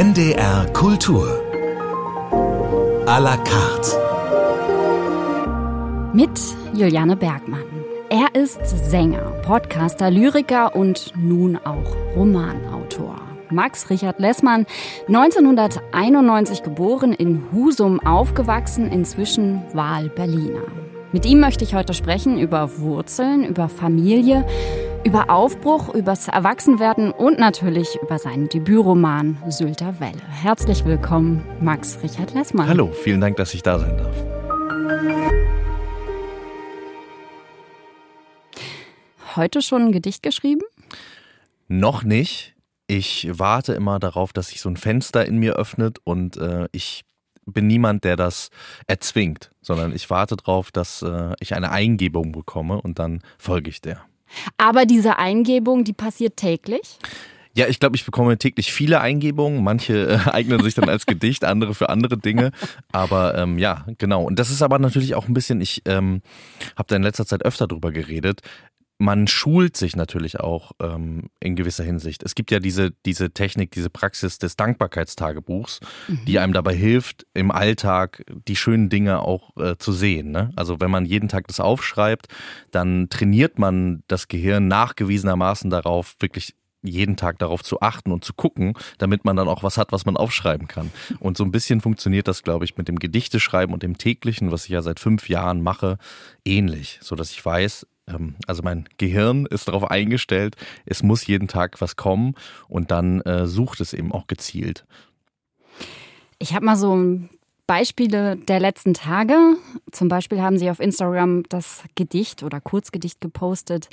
NDR Kultur. A la carte. Mit Juliane Bergmann. Er ist Sänger, Podcaster, Lyriker und nun auch Romanautor. Max Richard Lessmann, 1991 geboren, in Husum aufgewachsen, inzwischen Wahl-Berliner. Mit ihm möchte ich heute sprechen über Wurzeln, über Familie, über Aufbruch, übers Erwachsenwerden und natürlich über seinen Debütroman Sylter Welle. Herzlich willkommen, Max Richard Lessmann. Hallo, vielen Dank, dass ich da sein darf. Heute schon ein Gedicht geschrieben? Noch nicht. Ich warte immer darauf, dass sich so ein Fenster in mir öffnet und äh, ich bin niemand, der das erzwingt, sondern ich warte darauf, dass äh, ich eine Eingebung bekomme und dann folge ich der. Aber diese Eingebung, die passiert täglich? Ja, ich glaube, ich bekomme täglich viele Eingebungen. Manche äh, eignen sich dann als Gedicht, andere für andere Dinge. Aber ähm, ja, genau. Und das ist aber natürlich auch ein bisschen, ich ähm, habe da in letzter Zeit öfter drüber geredet man schult sich natürlich auch ähm, in gewisser Hinsicht. Es gibt ja diese, diese Technik, diese Praxis des Dankbarkeitstagebuchs, mhm. die einem dabei hilft, im Alltag die schönen Dinge auch äh, zu sehen. Ne? Also wenn man jeden Tag das aufschreibt, dann trainiert man das Gehirn nachgewiesenermaßen darauf, wirklich jeden Tag darauf zu achten und zu gucken, damit man dann auch was hat, was man aufschreiben kann. Und so ein bisschen funktioniert das, glaube ich, mit dem Gedichteschreiben und dem täglichen, was ich ja seit fünf Jahren mache, ähnlich, so dass ich weiß, also mein Gehirn ist darauf eingestellt, es muss jeden Tag was kommen und dann äh, sucht es eben auch gezielt. Ich habe mal so Beispiele der letzten Tage. Zum Beispiel haben Sie auf Instagram das Gedicht oder Kurzgedicht gepostet.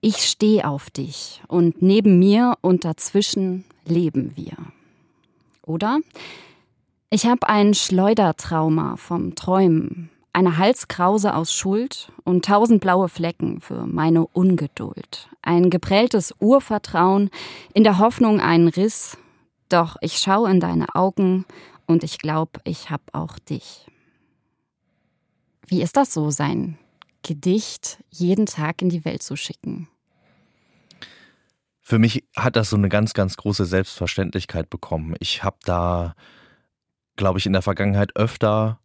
Ich stehe auf dich und neben mir und dazwischen leben wir. Oder? Ich habe ein Schleudertrauma vom Träumen eine Halskrause aus Schuld und tausend blaue Flecken für meine Ungeduld. Ein geprelltes Urvertrauen in der Hoffnung einen Riss. Doch ich schaue in deine Augen und ich glaube, ich hab auch dich. Wie ist das so, sein Gedicht jeden Tag in die Welt zu schicken? Für mich hat das so eine ganz, ganz große Selbstverständlichkeit bekommen. Ich habe da, glaube ich, in der Vergangenheit öfter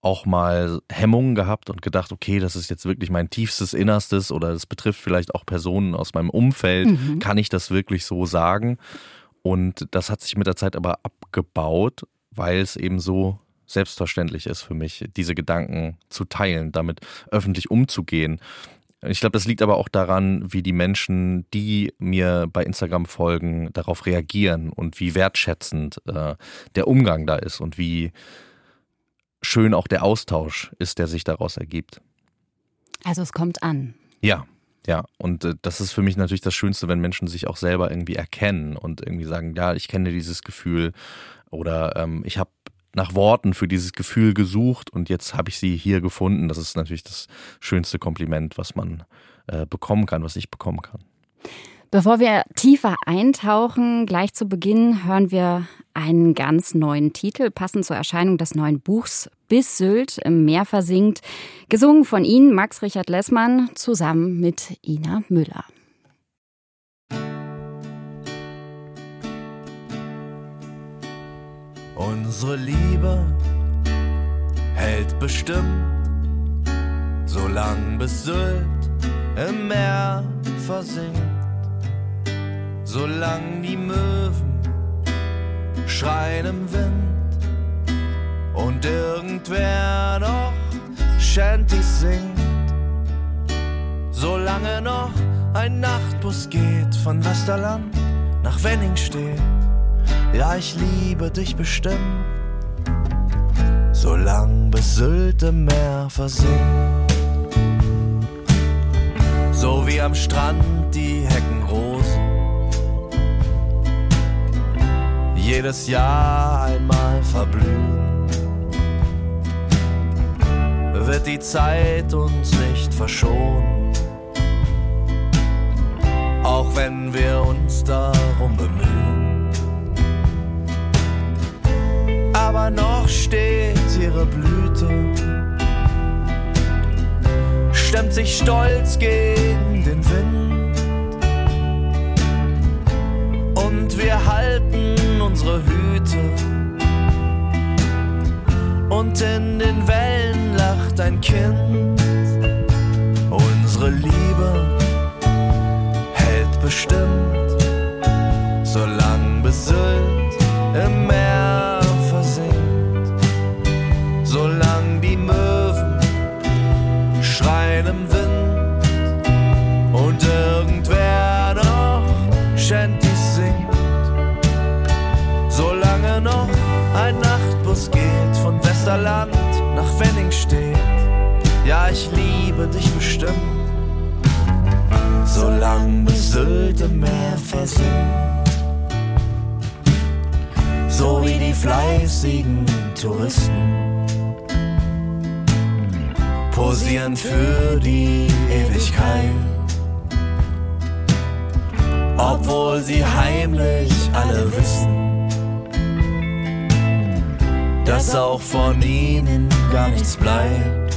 auch mal Hemmungen gehabt und gedacht, okay, das ist jetzt wirklich mein tiefstes Innerstes oder das betrifft vielleicht auch Personen aus meinem Umfeld. Mhm. Kann ich das wirklich so sagen? Und das hat sich mit der Zeit aber abgebaut, weil es eben so selbstverständlich ist für mich, diese Gedanken zu teilen, damit öffentlich umzugehen. Ich glaube, das liegt aber auch daran, wie die Menschen, die mir bei Instagram folgen, darauf reagieren und wie wertschätzend äh, der Umgang da ist und wie schön auch der Austausch ist, der sich daraus ergibt. Also es kommt an. Ja, ja. Und äh, das ist für mich natürlich das Schönste, wenn Menschen sich auch selber irgendwie erkennen und irgendwie sagen, ja, ich kenne dieses Gefühl oder ähm, ich habe nach Worten für dieses Gefühl gesucht und jetzt habe ich sie hier gefunden. Das ist natürlich das schönste Kompliment, was man äh, bekommen kann, was ich bekommen kann. Bevor wir tiefer eintauchen, gleich zu Beginn hören wir einen ganz neuen Titel, passend zur Erscheinung des neuen Buchs Bis Sylt im Meer versinkt, gesungen von Ihnen, Max Richard Lessmann, zusammen mit Ina Müller. Unsere Liebe hält bestimmt, solang bis Sylt im Meer versinkt solang die Möwen schreien im Wind und irgendwer noch Shanties singt. Solange noch ein Nachtbus geht von Westerland nach Wenningstedt, ja, ich liebe dich bestimmt. Solang bis Sylt im Meer versinkt. So wie am Strand die Heckenrosen jedes Jahr einmal verblühen. Wird die Zeit uns nicht verschonen, auch wenn wir uns darum bemühen. Aber noch steht ihre Blüte, stemmt sich stolz gegen den Wind. Wir halten unsere Hüte. Und in den Wellen Sylt im Meer versinkt. So wie die fleißigen Touristen posieren für die Ewigkeit. Obwohl sie heimlich alle wissen, dass auch von ihnen gar nichts bleibt.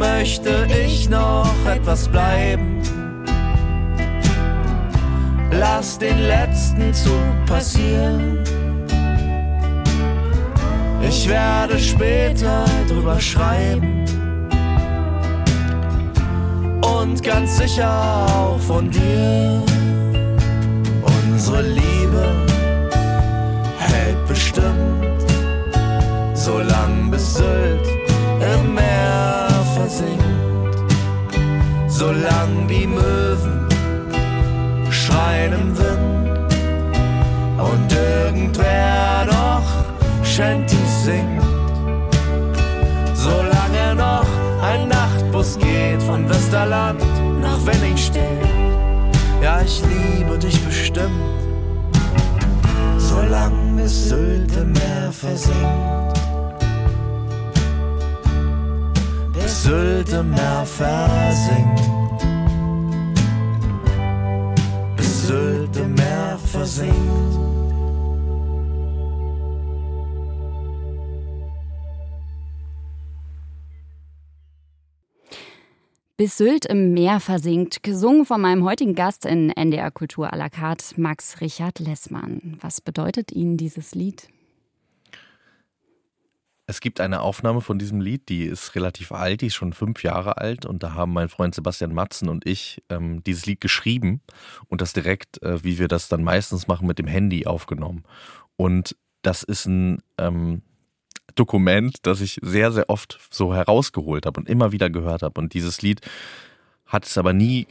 Möchte ich noch etwas bleiben? Lass den letzten Zug passieren. Ich werde später drüber schreiben. Und ganz sicher auch von dir. Unsere Liebe hält bestimmt, solang bis Sylt im Meer versinkt. Solang die Möwen schreien im Wind und irgendwer noch Shanties singt. Solange noch ein Nachtbus geht von Westerland nach Wenningstedt. Ja, ich liebe dich bestimmt. Solange bis Sylt im Meer versinkt. Sylt im Meer versinkt. Bis Sylt im Meer versinkt. Bis Sylt im Meer versinkt, gesungen von meinem heutigen Gast in NDR Kultur à la carte, Max Richard Lessmann. Was bedeutet Ihnen dieses Lied? Es gibt eine Aufnahme von diesem Lied, die ist relativ alt, die ist schon fünf Jahre alt und da haben mein Freund Sebastian Matzen und ich ähm, dieses Lied geschrieben und das direkt, äh, wie wir das dann meistens machen, mit dem Handy aufgenommen. Und das ist ein ähm, Dokument, das ich sehr, sehr oft so herausgeholt habe und immer wieder gehört habe. Und dieses Lied hat es aber nie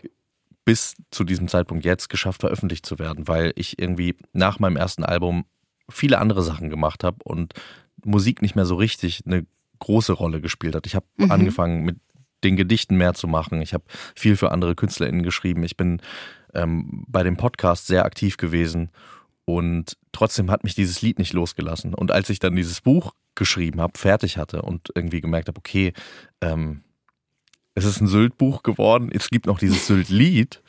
bis zu diesem Zeitpunkt jetzt geschafft, veröffentlicht zu werden, weil ich irgendwie nach meinem ersten Album viele andere Sachen gemacht habe und Musik nicht mehr so richtig eine große Rolle gespielt hat. Ich habe mhm. angefangen mit den Gedichten mehr zu machen. Ich habe viel für andere KünstlerInnen geschrieben. Ich bin ähm, bei dem Podcast sehr aktiv gewesen und trotzdem hat mich dieses Lied nicht losgelassen. Und als ich dann dieses Buch geschrieben habe, fertig hatte und irgendwie gemerkt habe, okay, ähm, es ist ein Sylt-Buch geworden, es gibt noch dieses Sylt-Lied,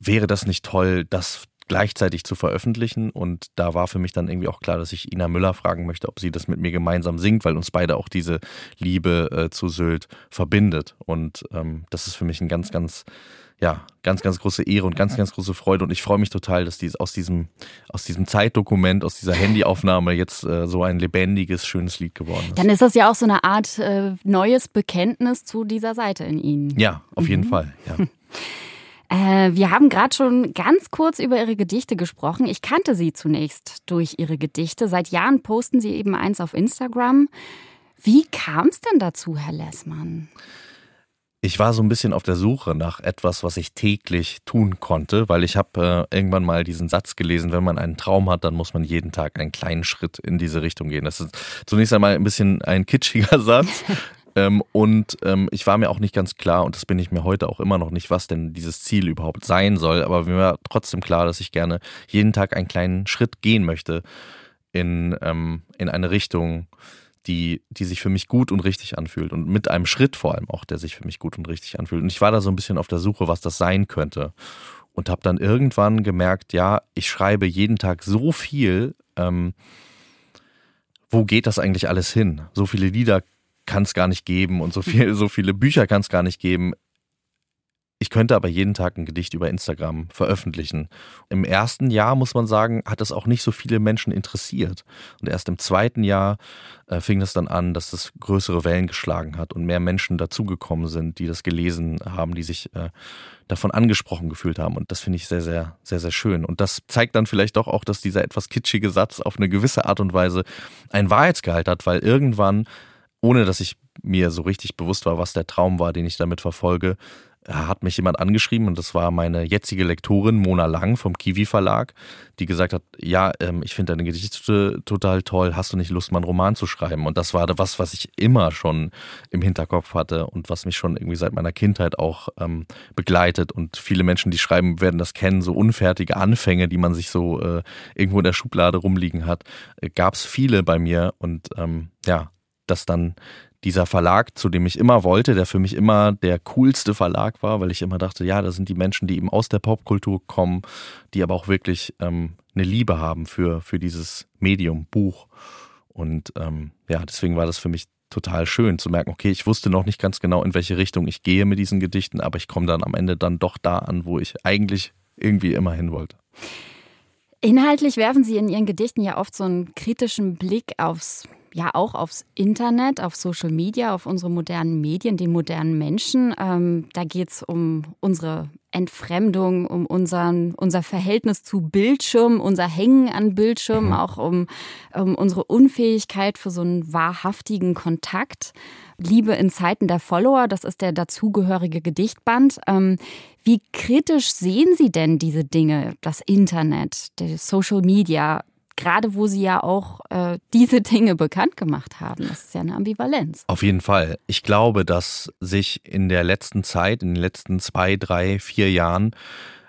wäre das nicht toll, das gleichzeitig zu veröffentlichen. Und da war für mich dann irgendwie auch klar, dass ich Ina Müller fragen möchte, ob sie das mit mir gemeinsam singt, weil uns beide auch diese Liebe äh, zu Sylt verbindet. Und ähm, das ist für mich ein ganz, ganz, ja, ganz, ganz große Ehre und ganz, ganz große Freude. Und ich freue mich total, dass dies aus diesem, aus diesem Zeitdokument, aus dieser Handyaufnahme jetzt äh, so ein lebendiges, schönes Lied geworden ist. Dann ist das ja auch so eine Art äh, neues Bekenntnis zu dieser Seite in Ihnen. Ja, auf jeden mhm. Fall. Ja. Äh, wir haben gerade schon ganz kurz über Ihre Gedichte gesprochen. Ich kannte Sie zunächst durch Ihre Gedichte. Seit Jahren posten Sie eben eins auf Instagram. Wie kam es denn dazu, Herr Lessmann? Ich war so ein bisschen auf der Suche nach etwas, was ich täglich tun konnte, weil ich habe äh, irgendwann mal diesen Satz gelesen, wenn man einen Traum hat, dann muss man jeden Tag einen kleinen Schritt in diese Richtung gehen. Das ist zunächst einmal ein bisschen ein kitschiger Satz, ähm, und ähm, ich war mir auch nicht ganz klar, und das bin ich mir heute auch immer noch nicht, was denn dieses Ziel überhaupt sein soll. Aber mir war trotzdem klar, dass ich gerne jeden Tag einen kleinen Schritt gehen möchte in, ähm, in eine Richtung, die, die sich für mich gut und richtig anfühlt. Und mit einem Schritt vor allem auch, der sich für mich gut und richtig anfühlt. Und ich war da so ein bisschen auf der Suche, was das sein könnte. Und habe dann irgendwann gemerkt, ja, ich schreibe jeden Tag so viel. Ähm, wo geht das eigentlich alles hin? So viele Lieder kann es gar nicht geben und so viel, so viele Bücher kann es gar nicht geben. Ich könnte aber jeden Tag ein Gedicht über Instagram veröffentlichen. Im ersten Jahr, muss man sagen, hat es auch nicht so viele Menschen interessiert. Und erst im zweiten Jahr äh, fing es dann an, dass es größere Wellen geschlagen hat und mehr Menschen dazugekommen sind, die das gelesen haben, die sich äh, davon angesprochen gefühlt haben. Und das finde ich sehr, sehr, sehr, sehr schön. Und das zeigt dann vielleicht doch auch, dass dieser etwas kitschige Satz auf eine gewisse Art und Weise ein Wahrheitsgehalt hat, weil irgendwann, ohne dass ich mir so richtig bewusst war, was der Traum war, den ich damit verfolge, hat mich jemand angeschrieben und das war meine jetzige Lektorin Mona Lang vom Kiwi Verlag, die gesagt hat, ja, ähm, ich finde deine Gedichte total toll, hast du nicht Lust, mal einen Roman zu schreiben? Und das war was, was ich immer schon im Hinterkopf hatte und was mich schon irgendwie seit meiner Kindheit auch ähm, begleitet. Und viele Menschen, die schreiben, werden das kennen, so unfertige Anfänge, die man sich so äh, irgendwo in der Schublade rumliegen hat, äh, gab es viele bei mir und ähm, ja, dass dann dieser Verlag, zu dem ich immer wollte, der für mich immer der coolste Verlag war, weil ich immer dachte, ja, da sind die Menschen, die eben aus der Popkultur kommen, die aber auch wirklich ähm, eine Liebe haben für, für dieses Medium, Buch. Und ähm, ja, deswegen war das für mich total schön zu merken, okay, ich wusste noch nicht ganz genau, in welche Richtung ich gehe mit diesen Gedichten, aber ich komme dann am Ende dann doch da an, wo ich eigentlich irgendwie immer hin wollte. Inhaltlich werfen Sie in Ihren Gedichten ja oft so einen kritischen Blick aufs ja auch aufs Internet, auf Social Media, auf unsere modernen Medien, den modernen Menschen. Ähm, da geht es um unsere Entfremdung, um unseren, unser Verhältnis zu Bildschirmen, unser Hängen an Bildschirmen, mhm. auch um, um unsere Unfähigkeit für so einen wahrhaftigen Kontakt. Liebe in Zeiten der Follower, das ist der dazugehörige Gedichtband. Ähm, wie kritisch sehen Sie denn diese Dinge, das Internet, die Social Media? Gerade wo Sie ja auch äh, diese Dinge bekannt gemacht haben. Das ist ja eine Ambivalenz. Auf jeden Fall. Ich glaube, dass sich in der letzten Zeit, in den letzten zwei, drei, vier Jahren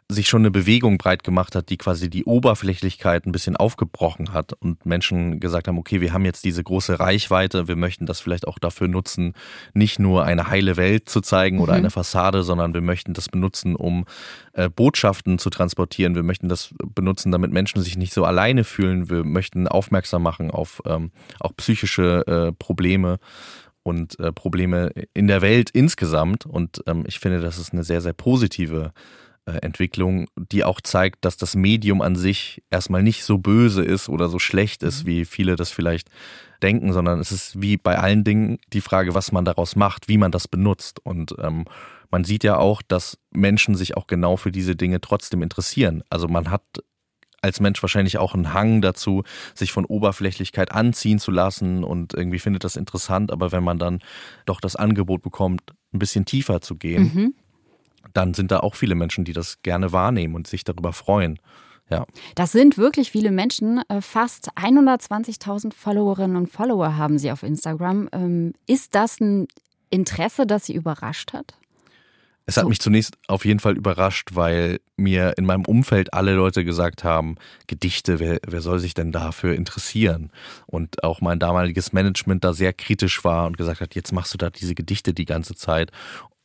sich schon eine Bewegung breit gemacht hat, die quasi die Oberflächlichkeit ein bisschen aufgebrochen hat und Menschen gesagt haben, okay, wir haben jetzt diese große Reichweite, wir möchten das vielleicht auch dafür nutzen, nicht nur eine heile Welt zu zeigen oder mhm. eine Fassade, sondern wir möchten das benutzen, um äh, Botschaften zu transportieren. Wir möchten das benutzen, damit Menschen sich nicht so alleine fühlen. Wir möchten aufmerksam machen auf ähm, auch psychische äh, Probleme und äh, Probleme in der Welt insgesamt. Und ähm, ich finde, das ist eine sehr, sehr positive Entwicklung, die auch zeigt, dass das Medium an sich erstmal nicht so böse ist oder so schlecht ist, mhm. wie viele das vielleicht denken, sondern es ist wie bei allen Dingen die Frage, was man daraus macht, wie man das benutzt. Und ähm, man sieht ja auch, dass Menschen sich auch genau für diese Dinge trotzdem interessieren. Also man hat als Mensch wahrscheinlich auch einen Hang dazu, sich von Oberflächlichkeit anziehen zu lassen und irgendwie findet das interessant, aber wenn man dann doch das Angebot bekommt, ein bisschen tiefer zu gehen, mhm dann sind da auch viele Menschen, die das gerne wahrnehmen und sich darüber freuen. Ja. Das sind wirklich viele Menschen. Äh, fast 120.000 Followerinnen und Follower haben sie auf Instagram. Ähm, ist das ein Interesse, das Sie überrascht hat? Es hat mich zunächst auf jeden Fall überrascht, weil mir in meinem Umfeld alle Leute gesagt haben, Gedichte, wer, wer soll sich denn dafür interessieren? Und auch mein damaliges Management da sehr kritisch war und gesagt hat, jetzt machst du da diese Gedichte die ganze Zeit.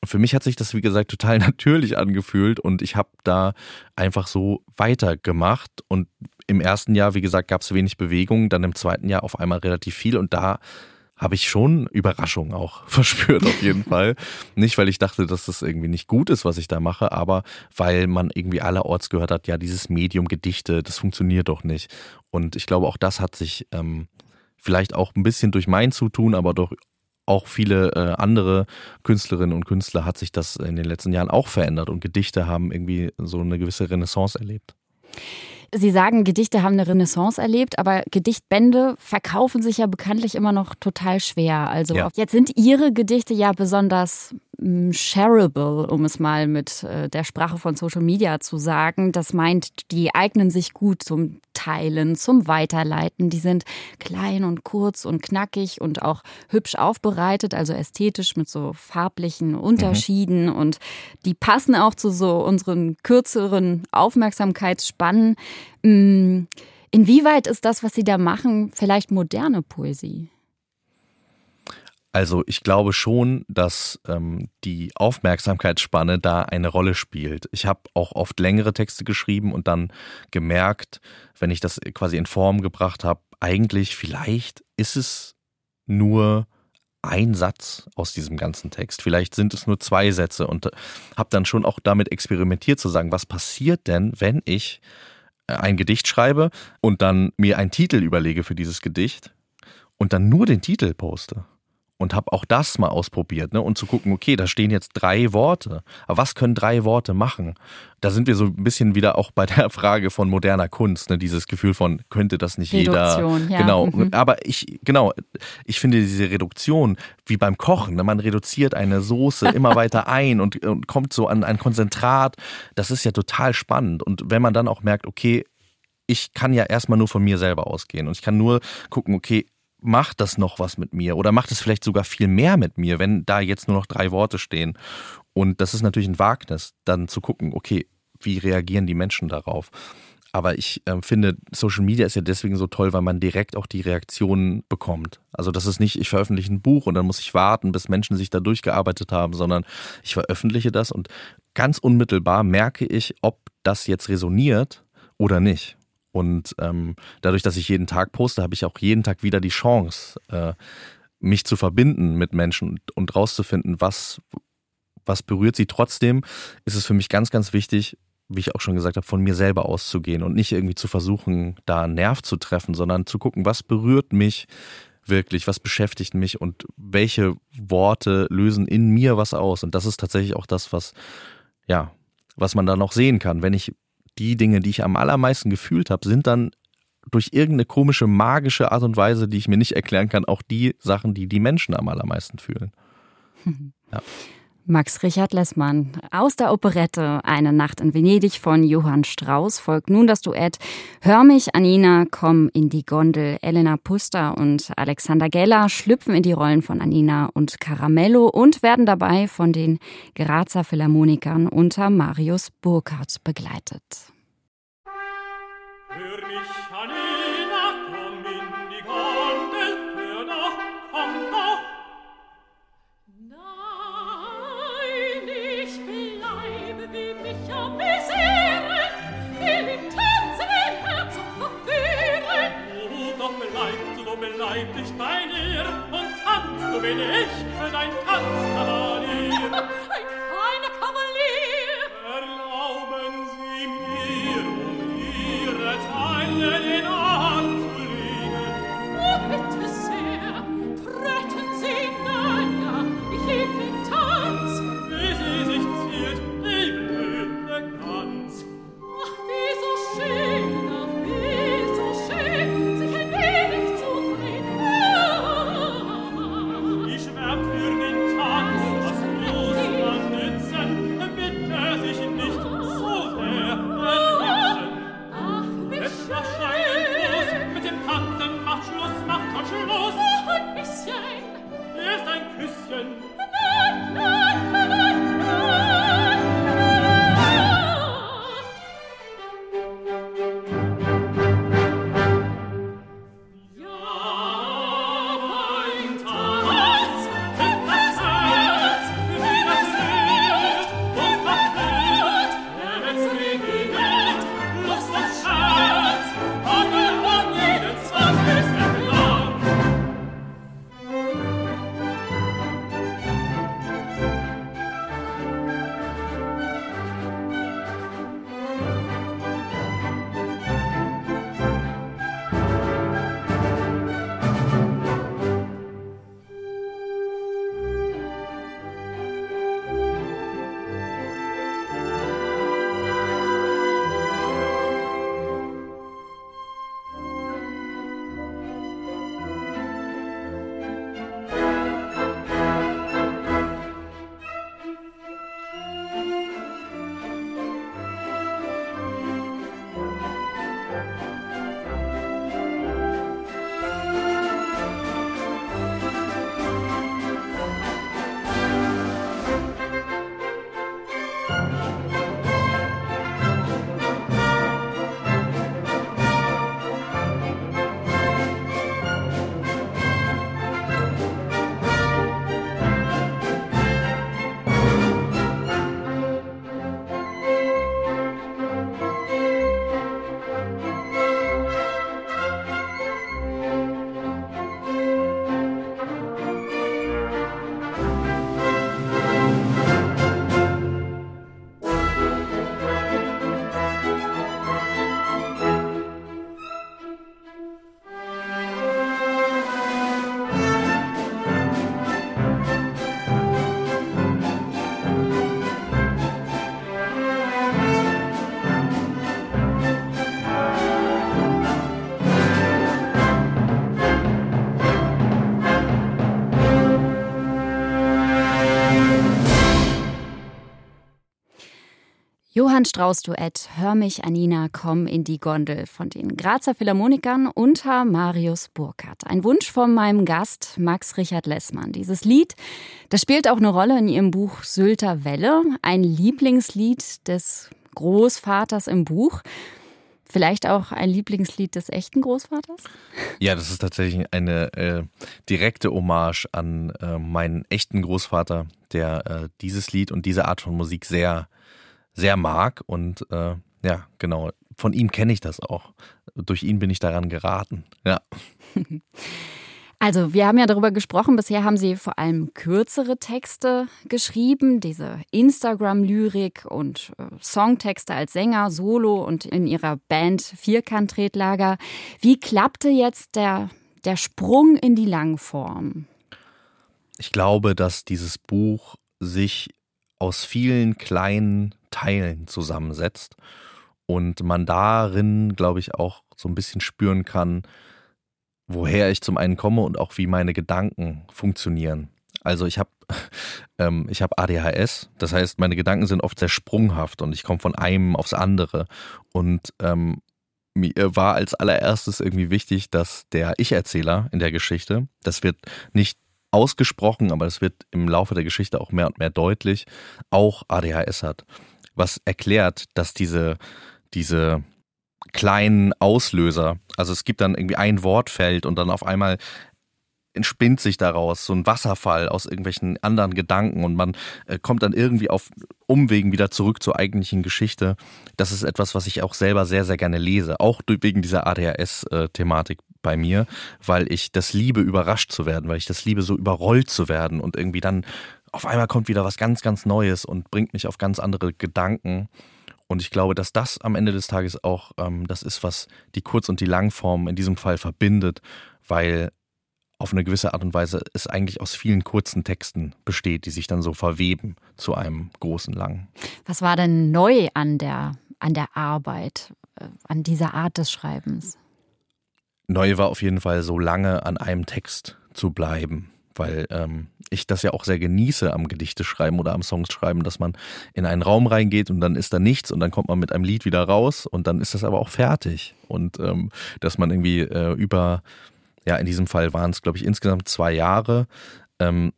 Für mich hat sich das, wie gesagt, total natürlich angefühlt und ich habe da einfach so weitergemacht. Und im ersten Jahr, wie gesagt, gab es wenig Bewegung, dann im zweiten Jahr auf einmal relativ viel und da habe ich schon Überraschung auch verspürt, auf jeden Fall. Nicht, weil ich dachte, dass das irgendwie nicht gut ist, was ich da mache, aber weil man irgendwie allerorts gehört hat, ja, dieses Medium Gedichte, das funktioniert doch nicht. Und ich glaube, auch das hat sich ähm, vielleicht auch ein bisschen durch mein Zutun, aber doch auch viele äh, andere Künstlerinnen und Künstler hat sich das in den letzten Jahren auch verändert und Gedichte haben irgendwie so eine gewisse Renaissance erlebt. Sie sagen, Gedichte haben eine Renaissance erlebt, aber Gedichtbände verkaufen sich ja bekanntlich immer noch total schwer. Also ja. jetzt sind Ihre Gedichte ja besonders shareable, um es mal mit äh, der Sprache von Social Media zu sagen. Das meint, die eignen sich gut zum Teilen, zum Weiterleiten. Die sind klein und kurz und knackig und auch hübsch aufbereitet, also ästhetisch mit so farblichen Unterschieden mhm. und die passen auch zu so unseren kürzeren Aufmerksamkeitsspannen. Inwieweit ist das, was Sie da machen, vielleicht moderne Poesie? Also ich glaube schon, dass ähm, die Aufmerksamkeitsspanne da eine Rolle spielt. Ich habe auch oft längere Texte geschrieben und dann gemerkt, wenn ich das quasi in Form gebracht habe, eigentlich vielleicht ist es nur ein Satz aus diesem ganzen Text. Vielleicht sind es nur zwei Sätze und äh, habe dann schon auch damit experimentiert zu sagen, was passiert denn, wenn ich äh, ein Gedicht schreibe und dann mir einen Titel überlege für dieses Gedicht und dann nur den Titel poste und habe auch das mal ausprobiert, ne? Und zu gucken, okay, da stehen jetzt drei Worte. Aber was können drei Worte machen? Da sind wir so ein bisschen wieder auch bei der Frage von moderner Kunst, ne? Dieses Gefühl von, könnte das nicht Reduktion, jeder. Ja. Genau. Mhm. Aber ich, genau, ich finde diese Reduktion wie beim Kochen, ne? man reduziert eine Soße immer weiter ein und, und kommt so an ein Konzentrat. Das ist ja total spannend. Und wenn man dann auch merkt, okay, ich kann ja erstmal nur von mir selber ausgehen und ich kann nur gucken, okay, macht das noch was mit mir oder macht es vielleicht sogar viel mehr mit mir, wenn da jetzt nur noch drei Worte stehen. Und das ist natürlich ein Wagnis, dann zu gucken, okay, wie reagieren die Menschen darauf? Aber ich äh, finde, Social Media ist ja deswegen so toll, weil man direkt auch die Reaktionen bekommt. Also das ist nicht, ich veröffentliche ein Buch und dann muss ich warten, bis Menschen sich da durchgearbeitet haben, sondern ich veröffentliche das und ganz unmittelbar merke ich, ob das jetzt resoniert oder nicht. Und ähm, dadurch, dass ich jeden Tag poste, habe ich auch jeden Tag wieder die Chance, äh, mich zu verbinden mit Menschen und, und rauszufinden, was, was berührt sie. Trotzdem ist es für mich ganz, ganz wichtig, wie ich auch schon gesagt habe, von mir selber auszugehen und nicht irgendwie zu versuchen, da einen Nerv zu treffen, sondern zu gucken, was berührt mich wirklich, was beschäftigt mich und welche Worte lösen in mir was aus. Und das ist tatsächlich auch das, was, ja, was man da noch sehen kann. Wenn ich die Dinge, die ich am allermeisten gefühlt habe, sind dann durch irgendeine komische, magische Art und Weise, die ich mir nicht erklären kann, auch die Sachen, die die Menschen am allermeisten fühlen. Ja. Max Richard Lessmann. Aus der Operette Eine Nacht in Venedig von Johann Strauss folgt nun das Duett Hör mich, Anina, komm in die Gondel. Elena Puster und Alexander Geller schlüpfen in die Rollen von Anina und Caramello und werden dabei von den Grazer Philharmonikern unter Marius Burkhardt begleitet. Johann Strauss Duett Hör mich Anina, komm in die Gondel von den Grazer Philharmonikern unter Marius Burkhardt. Ein Wunsch von meinem Gast Max Richard Lessmann. Dieses Lied, das spielt auch eine Rolle in ihrem Buch Sylter Welle, ein Lieblingslied des Großvaters im Buch. Vielleicht auch ein Lieblingslied des echten Großvaters? Ja, das ist tatsächlich eine äh, direkte Hommage an äh, meinen echten Großvater, der äh, dieses Lied und diese Art von Musik sehr, sehr mag. Und äh, ja, genau, von ihm kenne ich das auch. Durch ihn bin ich daran geraten. Ja. Also, wir haben ja darüber gesprochen, bisher haben Sie vor allem kürzere Texte geschrieben, diese Instagram-Lyrik und äh, Songtexte als Sänger, Solo und in Ihrer Band Vierkant-Tretlager. Wie klappte jetzt der, der Sprung in die Langform? Ich glaube, dass dieses Buch sich aus vielen kleinen Teilen zusammensetzt und man darin, glaube ich, auch so ein bisschen spüren kann, woher ich zum einen komme und auch wie meine Gedanken funktionieren. Also ich habe ähm, ich habe ADHS, das heißt, meine Gedanken sind oft sehr sprunghaft und ich komme von einem aufs andere. Und ähm, mir war als allererstes irgendwie wichtig, dass der Ich-Erzähler in der Geschichte, das wird nicht ausgesprochen, aber es wird im Laufe der Geschichte auch mehr und mehr deutlich, auch ADHS hat. Was erklärt, dass diese, diese kleinen Auslöser. Also es gibt dann irgendwie ein Wortfeld und dann auf einmal entspinnt sich daraus so ein Wasserfall aus irgendwelchen anderen Gedanken und man äh, kommt dann irgendwie auf Umwegen wieder zurück zur eigentlichen Geschichte. Das ist etwas, was ich auch selber sehr, sehr gerne lese, auch wegen dieser ADHS-Thematik bei mir, weil ich das liebe, überrascht zu werden, weil ich das liebe, so überrollt zu werden und irgendwie dann auf einmal kommt wieder was ganz, ganz Neues und bringt mich auf ganz andere Gedanken. Und ich glaube, dass das am Ende des Tages auch ähm, das ist, was die Kurz- und die Langform in diesem Fall verbindet, weil auf eine gewisse Art und Weise es eigentlich aus vielen kurzen Texten besteht, die sich dann so verweben zu einem großen Langen. Was war denn neu an der, an der Arbeit, äh, an dieser Art des Schreibens? Neu war auf jeden Fall so lange an einem Text zu bleiben weil ähm, ich das ja auch sehr genieße am Gedichte schreiben oder am Songs schreiben, dass man in einen Raum reingeht und dann ist da nichts und dann kommt man mit einem Lied wieder raus und dann ist das aber auch fertig und ähm, dass man irgendwie äh, über, ja in diesem Fall waren es glaube ich insgesamt zwei Jahre, ähm,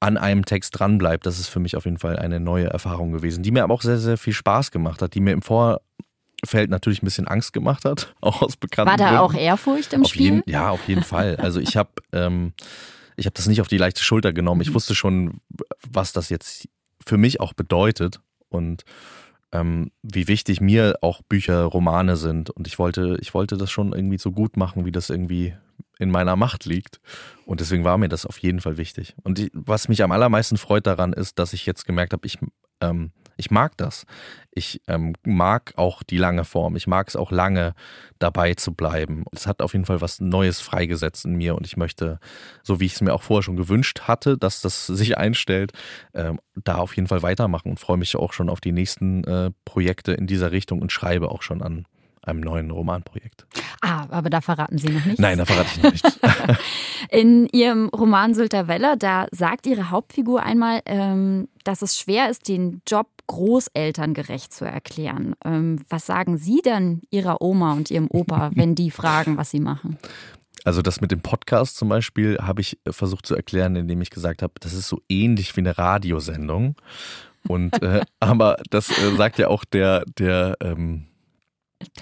an einem Text dranbleibt, das ist für mich auf jeden Fall eine neue Erfahrung gewesen, die mir aber auch sehr, sehr viel Spaß gemacht hat, die mir im Vorfeld natürlich ein bisschen Angst gemacht hat, auch aus bekannten War da Gründen. auch Ehrfurcht im auf Spiel? Jeden, ja, auf jeden Fall. Also ich habe ähm, ich habe das nicht auf die leichte Schulter genommen. Ich wusste schon, was das jetzt für mich auch bedeutet und ähm, wie wichtig mir auch Bücher, Romane sind. Und ich wollte, ich wollte das schon irgendwie so gut machen, wie das irgendwie in meiner Macht liegt. Und deswegen war mir das auf jeden Fall wichtig. Und ich, was mich am allermeisten freut daran ist, dass ich jetzt gemerkt habe, ich ähm, ich mag das. Ich ähm, mag auch die lange Form. Ich mag es auch lange dabei zu bleiben. Es hat auf jeden Fall was Neues freigesetzt in mir und ich möchte, so wie ich es mir auch vorher schon gewünscht hatte, dass das sich einstellt, ähm, da auf jeden Fall weitermachen und freue mich auch schon auf die nächsten äh, Projekte in dieser Richtung und schreibe auch schon an einem neuen Romanprojekt. Ah, aber da verraten Sie noch nichts. Nein, da verrate ich noch nichts. In Ihrem Roman Sylter Welle, da sagt Ihre Hauptfigur einmal, ähm, dass es schwer ist, den Job großelterngerecht zu erklären. Ähm, was sagen Sie denn Ihrer Oma und Ihrem Opa, wenn die fragen, was Sie machen? Also das mit dem Podcast zum Beispiel habe ich versucht zu erklären, indem ich gesagt habe, das ist so ähnlich wie eine Radiosendung. Und äh, aber das äh, sagt ja auch der der ähm,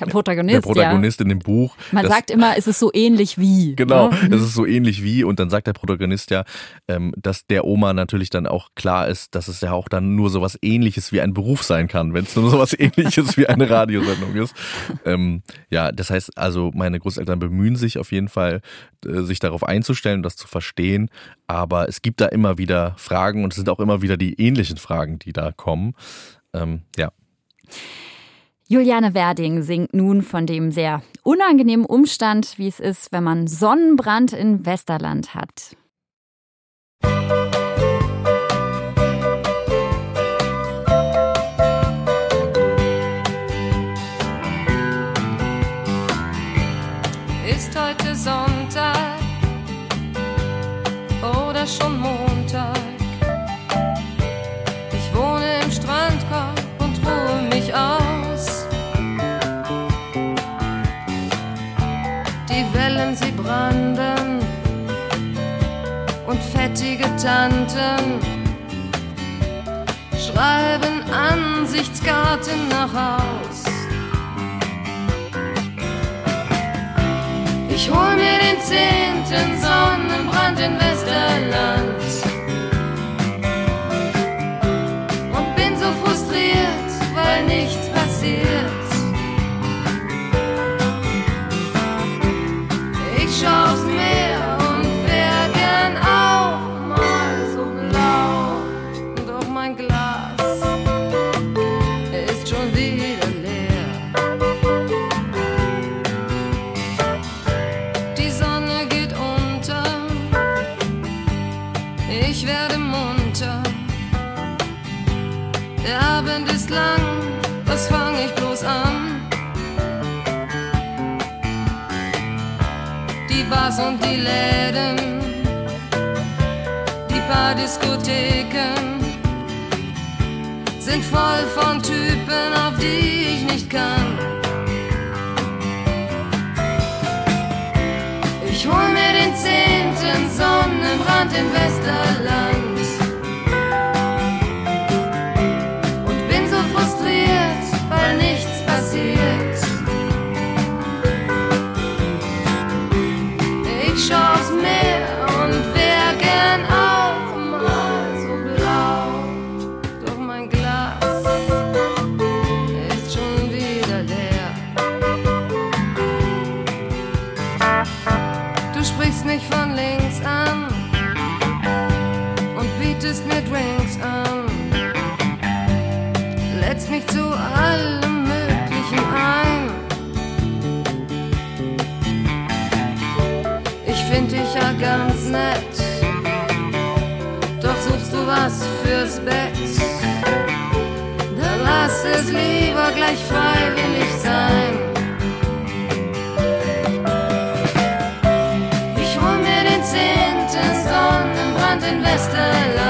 der Protagonist. Der Protagonist ja. in dem Buch. Man sagt immer, es ist so ähnlich wie. Genau, ne? es ist so ähnlich wie. Und dann sagt der Protagonist ja, ähm, dass der Oma natürlich dann auch klar ist, dass es ja auch dann nur sowas ähnliches wie ein Beruf sein kann, wenn es nur sowas ähnliches wie eine Radiosendung ist. Ähm, ja, das heißt also, meine Großeltern bemühen sich auf jeden Fall, äh, sich darauf einzustellen, das zu verstehen. Aber es gibt da immer wieder Fragen und es sind auch immer wieder die ähnlichen Fragen, die da kommen. Ähm, ja. Juliane Werding singt nun von dem sehr unangenehmen Umstand, wie es ist, wenn man Sonnenbrand in Westerland hat. Ist heute Sonntag oder schon Montag? Während sie branden und fettige Tanten schreiben Ansichtskarten nach Haus. Ich hol mir den zehnten Sonnenbrand in Westerland und bin so frustriert, weil nichts passiert. Bars und die Läden, die paar Diskotheken sind voll von Typen, auf die ich nicht kann. Ich hol mir den zehnten Sonnenbrand im Westerland lieber gleich freiwillig sein. Ich hol mir den zehnten Sonnenbrand in Westerland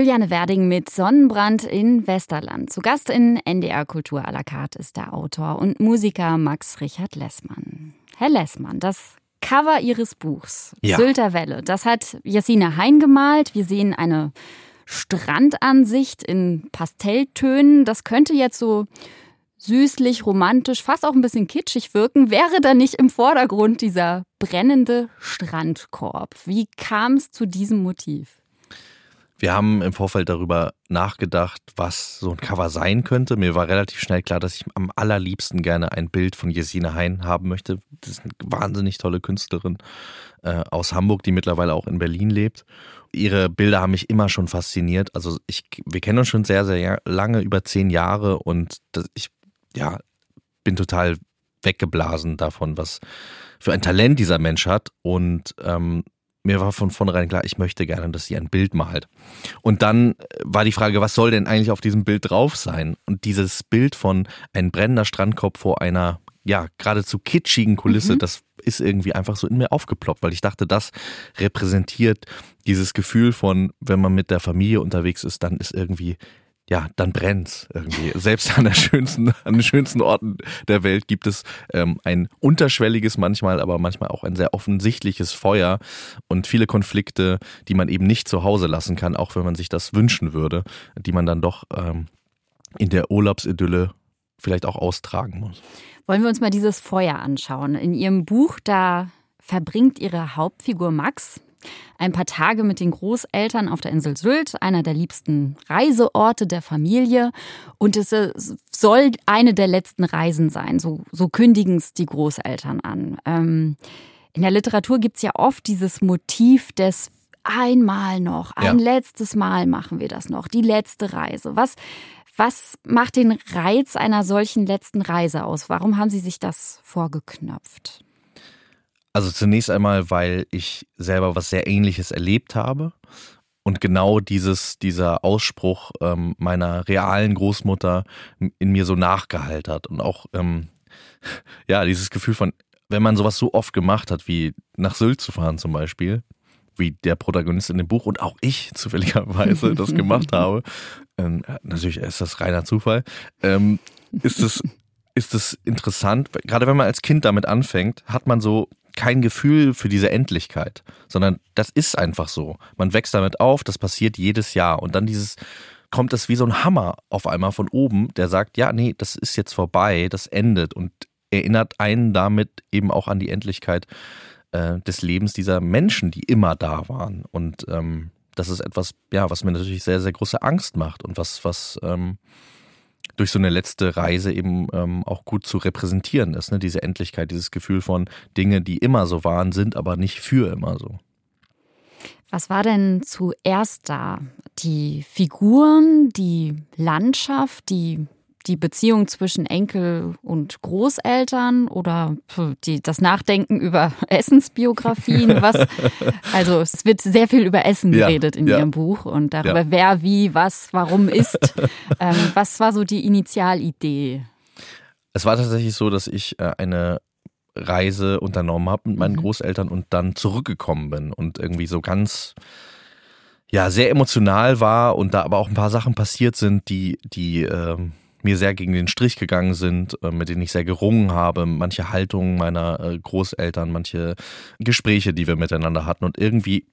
Juliane Werding mit Sonnenbrand in Westerland. Zu Gast in NDR Kultur à la carte ist der Autor und Musiker Max Richard Lessmann. Herr Lessmann, das Cover Ihres Buchs, Ja. Sylter Welle, das hat Jessina Hein gemalt. Wir sehen eine Strandansicht in Pastelltönen. Das könnte jetzt so süßlich, romantisch, fast auch ein bisschen kitschig wirken. Wäre da nicht im Vordergrund dieser brennende Strandkorb? Wie kam es zu diesem Motiv? Wir haben im Vorfeld darüber nachgedacht, was so ein Cover sein könnte. Mir war relativ schnell klar, dass ich am allerliebsten gerne ein Bild von Jesine Hein haben möchte. Das ist eine wahnsinnig tolle Künstlerin äh, aus Hamburg, die mittlerweile auch in Berlin lebt. Ihre Bilder haben mich immer schon fasziniert. Also ich, wir kennen uns schon sehr, sehr lange, über zehn Jahre und das, ich, ja, bin total weggeblasen davon, was für ein Talent dieser Mensch hat und ähm, mir war von vornherein klar, ich möchte gerne, dass sie ein Bild malt. Und dann war die Frage, was soll denn eigentlich auf diesem Bild drauf sein? Und dieses Bild von ein brennender Strandkorb vor einer, ja, geradezu kitschigen Kulisse, das ist irgendwie einfach so in mir aufgeploppt, weil ich dachte, das repräsentiert dieses Gefühl von, wenn man mit der Familie unterwegs ist, dann ist irgendwie ja, dann brennt's irgendwie. Selbst an der schönsten, an den schönsten Orten der Welt gibt es ähm, ein unterschwelliges manchmal, aber manchmal auch ein sehr offensichtliches Feuer und viele Konflikte, die man eben nicht zu Hause lassen kann, auch wenn man sich das wünschen würde, die man dann doch ähm, in der Urlaubsidylle vielleicht auch austragen muss. Wollen wir uns mal dieses Feuer anschauen. In Ihrem Buch, da verbringt Ihre Hauptfigur Max ein paar Tage mit den Großeltern auf der Insel Sylt, einer der liebsten Reiseorte der Familie. Und es soll eine der letzten Reisen sein. So, so kündigen es die Großeltern an. Ähm, in der Literatur gibt es ja oft dieses Motiv des einmal noch, ein Ja. letztes Mal machen wir das noch, die letzte Reise. Was, Was macht den Reiz einer solchen letzten Reise aus? Warum haben Sie sich das vorgeknöpft? Also zunächst einmal, weil ich selber was sehr Ähnliches erlebt habe. Und genau dieses, dieser Ausspruch ähm, meiner realen Großmutter in mir so nachgehalt hat. Und auch ähm, ja dieses Gefühl von, wenn man sowas so oft gemacht hat, wie nach Sylt zu fahren zum Beispiel, wie der Protagonist in dem Buch und auch ich zufälligerweise das gemacht habe, ähm, natürlich ist das reiner Zufall, ähm, ist es ist es interessant, gerade wenn man als Kind damit anfängt, hat man so kein Gefühl für diese Endlichkeit, sondern das ist einfach so. Man wächst damit auf, das passiert jedes Jahr und dann dieses kommt das wie so ein Hammer auf einmal von oben, der sagt, ja, nee, das ist jetzt vorbei, das endet und erinnert einen damit eben auch an die Endlichkeit äh, des Lebens dieser Menschen, die immer da waren. Und ähm, das ist etwas, ja, was mir natürlich sehr, sehr große Angst macht und was, was ähm, durch so eine letzte Reise eben ähm, auch gut zu repräsentieren ist. Ne? Diese Endlichkeit, dieses Gefühl von Dinge, die immer so waren, sind aber nicht für immer so. Was war denn zuerst da? Die Figuren, die Landschaft, die die Beziehung zwischen Enkel und Großeltern oder die, das Nachdenken über Essensbiografien. Was, also es wird sehr viel über Essen geredet ja, in ja. Ihrem Buch und darüber, ja. wer, wie, was, warum ist. ähm, was war so die Initialidee? Es war tatsächlich so, dass ich äh, eine Reise unternommen habe mit meinen mhm. Großeltern und dann zurückgekommen bin und irgendwie so ganz ja sehr emotional war und da aber auch ein paar Sachen passiert sind, die die ähm, mir sehr gegen den Strich gegangen sind, äh, mit denen ich sehr gerungen habe, manche Haltungen meiner äh, Großeltern, manche Gespräche, die wir miteinander hatten und irgendwie,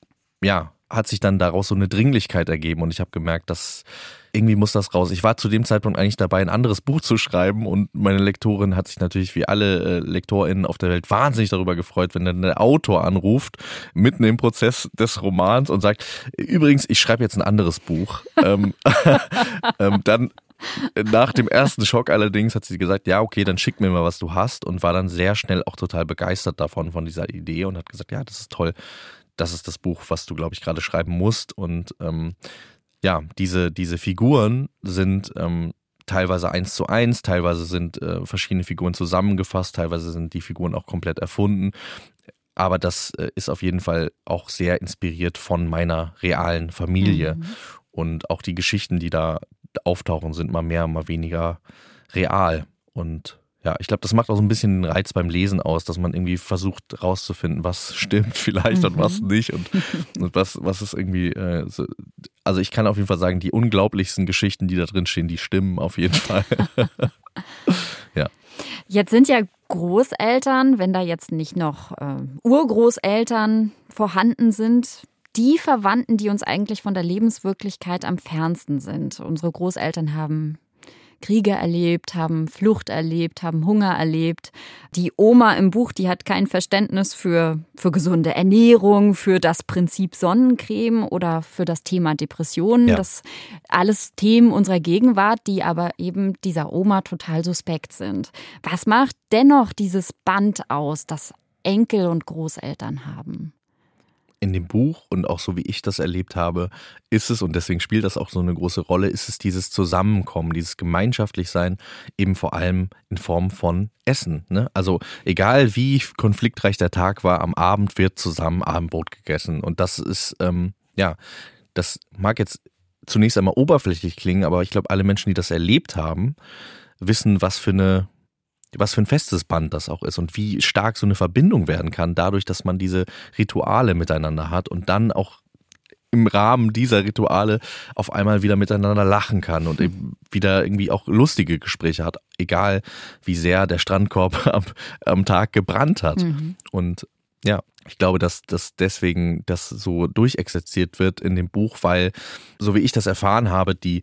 ja, hat sich dann daraus so eine Dringlichkeit ergeben und ich habe gemerkt, dass irgendwie muss das raus. Ich war zu dem Zeitpunkt eigentlich dabei, ein anderes Buch zu schreiben und meine Lektorin hat sich natürlich wie alle äh, LektorInnen auf der Welt wahnsinnig darüber gefreut, wenn dann der Autor anruft, mitten im Prozess des Romans und sagt, übrigens, ich schreibe jetzt ein anderes Buch. ähm, ähm, dann nach dem ersten Schock allerdings hat sie gesagt, ja, okay, dann schick mir mal, was du hast und war dann sehr schnell auch total begeistert davon, von dieser Idee und hat gesagt, ja, das ist toll, das ist das Buch, was du, glaube ich, gerade schreiben musst und ähm, ja, diese, diese Figuren sind ähm, teilweise eins zu eins, teilweise sind äh, verschiedene Figuren zusammengefasst, teilweise sind die Figuren auch komplett erfunden. Aber das äh, ist auf jeden Fall auch sehr inspiriert von meiner realen Familie. Mhm. Und auch die Geschichten, die da auftauchen, sind mal mehr, mal weniger real. Und ja, ich glaube, das macht auch so ein bisschen den Reiz beim Lesen aus, dass man irgendwie versucht rauszufinden, was stimmt vielleicht mhm. und was mhm. nicht und, und, was, was ist irgendwie. Äh, so. Also ich kann auf jeden Fall sagen, die unglaublichsten Geschichten, die da drin stehen, die stimmen auf jeden Fall. ja. Jetzt sind ja Großeltern, wenn da jetzt nicht noch äh, Urgroßeltern vorhanden sind, die Verwandten, die uns eigentlich von der Lebenswirklichkeit am fernsten sind. Unsere Großeltern haben Kriege erlebt, haben Flucht erlebt, haben Hunger erlebt. Die Oma im Buch, die hat kein Verständnis für, für gesunde Ernährung, für das Prinzip Sonnencreme oder für das Thema Depressionen. Ja. Das alles Themen unserer Gegenwart, die aber eben dieser Oma total suspekt sind. Was macht dennoch dieses Band aus, das Enkel und Großeltern haben? In dem Buch und auch so wie ich das erlebt habe, ist es, und deswegen spielt das auch so eine große Rolle, ist es dieses Zusammenkommen, dieses Gemeinschaftlichsein, eben vor allem in Form von Essen. Ne? Also egal wie konfliktreich der Tag war, am Abend wird zusammen Abendbrot gegessen. Und das ist, ähm, ja, das mag jetzt zunächst einmal oberflächlich klingen, aber ich glaube, alle Menschen, die das erlebt haben, wissen, was für eine was für ein festes Band das auch ist und wie stark so eine Verbindung werden kann, dadurch, dass man diese Rituale miteinander hat und dann auch im Rahmen dieser Rituale auf einmal wieder miteinander lachen kann und eben wieder irgendwie auch lustige Gespräche hat, egal wie sehr der Strandkorb am, am Tag gebrannt hat. Mhm. Und ja, ich glaube, dass das deswegen das so durchexerziert wird in dem Buch, weil, so wie ich das erfahren habe, die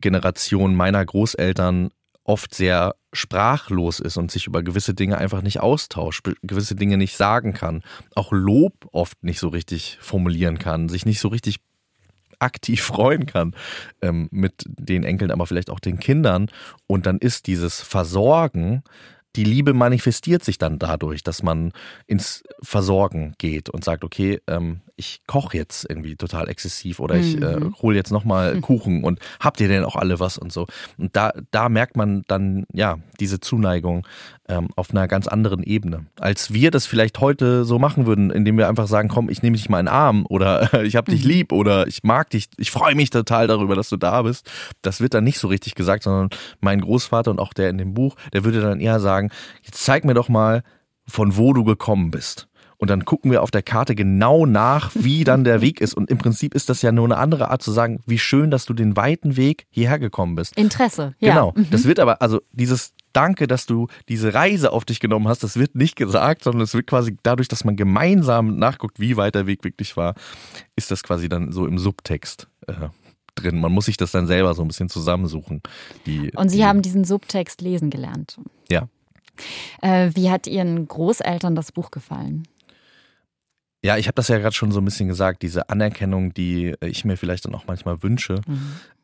Generation meiner Großeltern oft sehr sprachlos ist und sich über gewisse Dinge einfach nicht austauscht, gewisse Dinge nicht sagen kann, auch Lob oft nicht so richtig formulieren kann, sich nicht so richtig aktiv freuen kann ähm, mit den Enkeln, aber vielleicht auch den Kindern. Und dann ist dieses Versorgen, die Liebe manifestiert sich dann dadurch, dass man ins Versorgen geht und sagt, okay, ähm, ich koche jetzt irgendwie total exzessiv oder ich äh, Mhm. hole jetzt nochmal Kuchen und habt ihr denn auch alle was und so. Und da, da merkt man dann, ja, diese Zuneigung ähm, auf einer ganz anderen Ebene. Als wir das vielleicht heute so machen würden, indem wir einfach sagen, komm, ich nehme dich mal in den Arm oder ich hab dich lieb oder ich mag dich, ich freue mich total darüber, dass du da bist. Das wird dann nicht so richtig gesagt, sondern mein Großvater und auch der in dem Buch, der würde dann eher sagen, jetzt zeig mir doch mal, von wo du gekommen bist. Und dann gucken wir auf der Karte genau nach, wie dann der Weg ist. Und im Prinzip ist das ja nur eine andere Art zu sagen, wie schön, dass du den weiten Weg hierher gekommen bist. Interesse. Ja. Genau. Mhm. Das wird aber, also dieses Danke, dass du diese Reise auf dich genommen hast, das wird nicht gesagt, sondern es wird quasi dadurch, dass man gemeinsam nachguckt, wie weit der Weg wirklich war, ist das quasi dann so im Subtext äh, drin. Man muss sich das dann selber so ein bisschen zusammensuchen. Die, Und Sie die, haben diesen Subtext lesen gelernt. Ja. Äh, wie hat Ihren Großeltern das Buch gefallen? Ja, ich habe das ja gerade schon so ein bisschen gesagt, diese Anerkennung, die ich mir vielleicht dann auch manchmal wünsche,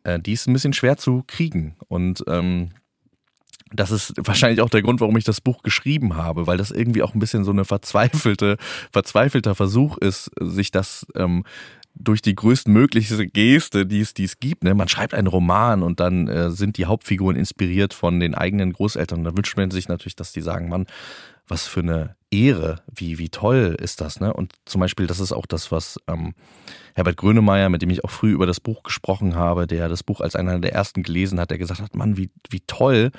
äh, die ist ein bisschen schwer zu kriegen. Und ähm, das ist wahrscheinlich auch der Grund, warum ich das Buch geschrieben habe, weil das irgendwie auch ein bisschen so eine verzweifelte, verzweifelter Versuch ist, sich das ähm, durch die größtmögliche Geste, die es, die es gibt. Ne? Man schreibt einen Roman und dann äh, sind die Hauptfiguren inspiriert von den eigenen Großeltern. Da wünscht man sich natürlich, dass die sagen, Mann, was für eine Ehre, wie, wie toll ist das, ne? Und zum Beispiel, das ist auch das, was ähm, Herbert Grönemeyer, mit dem ich auch früh über das Buch gesprochen habe, der das Buch als einer der ersten gelesen hat, der gesagt hat, Mann, wie, wie toll,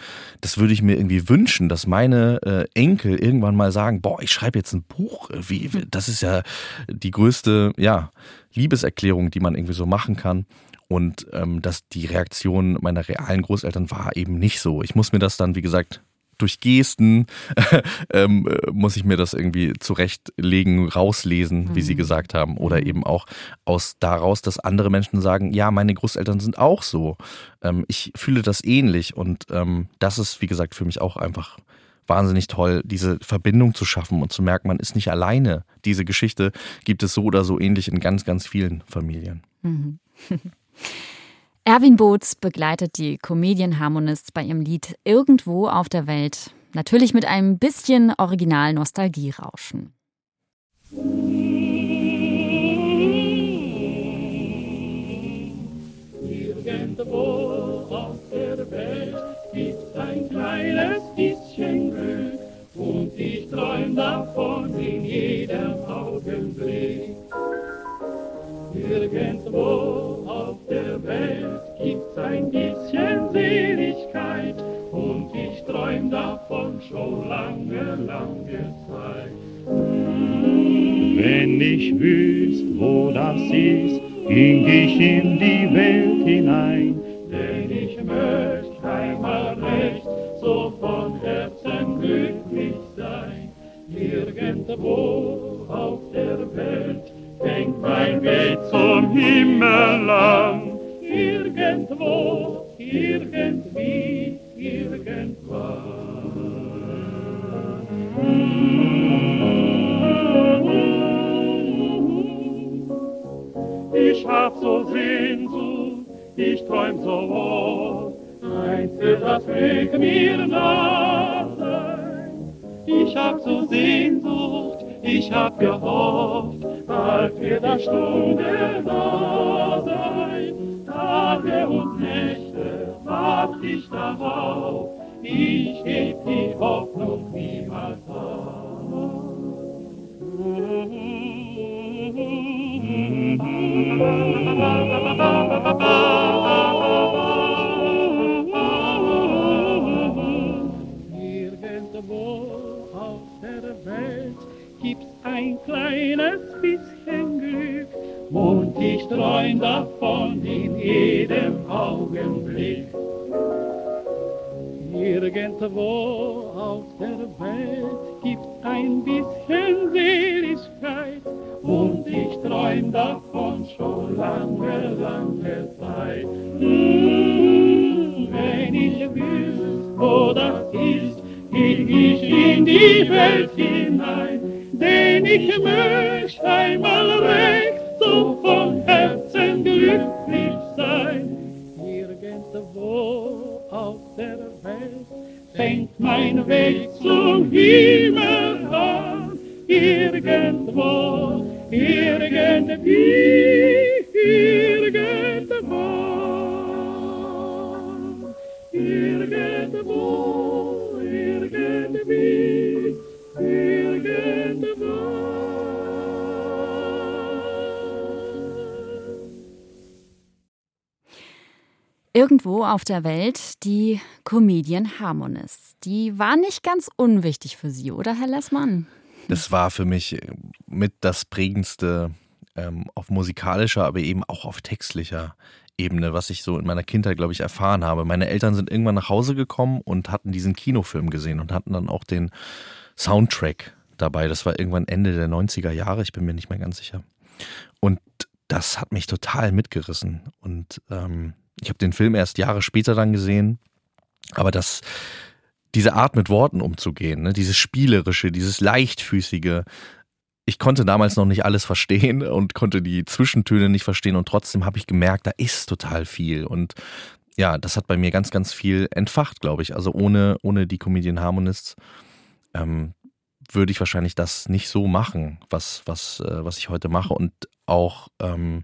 das würde ich mir irgendwie wünschen, dass meine äh, Enkel irgendwann mal sagen, boah, ich schreibe jetzt ein Buch, wie, das ist ja die größte, ja, Liebeserklärung, die man irgendwie so machen kann. Und ähm, dass die Reaktion meiner realen Großeltern war eben nicht so. Ich muss mir das dann, wie gesagt, durch Gesten ähm, äh, muss ich mir das irgendwie zurechtlegen, rauslesen, wie sie gesagt haben. Oder eben auch aus daraus, dass andere Menschen sagen, ja, meine Großeltern sind auch so. Ähm, ich fühle das ähnlich. Und ähm, das ist, wie gesagt, für mich auch einfach wahnsinnig toll, diese Verbindung zu schaffen und zu merken, man ist nicht alleine. Diese Geschichte gibt es so oder so ähnlich in ganz, ganz vielen Familien. Erwin Boots begleitet die Comedian Harmonists bei ihrem Lied Irgendwo auf der Welt. Natürlich mit einem bisschen Original-Nostalgie-Rauschen. Irgendwo auf der Welt gibt's ein kleines bisschen Glück und ich träum davon in jedem Augenblick. Irgendwo auf der Welt gibt's ein bisschen Seligkeit und ich träum davon schon lange, lange Zeit. Wenn ich wüsst, wo das ist, ging ich in die Welt hinein, denn ich möchte einmal recht so von Herzen glücklich sein. Irgendwo auf der Welt fängt mein Weg zum Himmel an. Irgendwo, irgendwie, irgendwann. Ich hab so Sehnsucht, ich träum so wohl, eins das Weg mir nah sein. Ich hab so Sehnsucht, ich hab gehofft, bald wird das Stunde da sein. Tage und Nächte wart ich darauf, ich heb die Hoffnung niemals auf. Auf der Welt die Comedian Harmonists. Die war nicht ganz unwichtig für Sie, oder Herr Lessmann? Das war für mich äh, mit das prägendste ähm, auf musikalischer, aber eben auch auf textlicher Ebene, was ich so in meiner Kindheit, glaube ich, erfahren habe. Meine Eltern sind irgendwann nach Hause gekommen und hatten diesen Kinofilm gesehen und hatten dann auch den Soundtrack dabei. Das war irgendwann Ende der 90er Jahre, ich bin mir nicht mehr ganz sicher. Und das hat mich total mitgerissen. Und ähm, ich habe den Film erst Jahre später dann gesehen. Aber das, diese Art mit Worten umzugehen, ne, dieses Spielerische, dieses Leichtfüßige, ich konnte damals noch nicht alles verstehen und konnte die Zwischentöne nicht verstehen und trotzdem habe ich gemerkt, da ist total viel und ja, das hat bei mir ganz, ganz viel entfacht, glaube ich. Also ohne, ohne die Comedian Harmonists ähm, würde ich wahrscheinlich das nicht so machen, was, was, äh, was ich heute mache. Und auch ähm,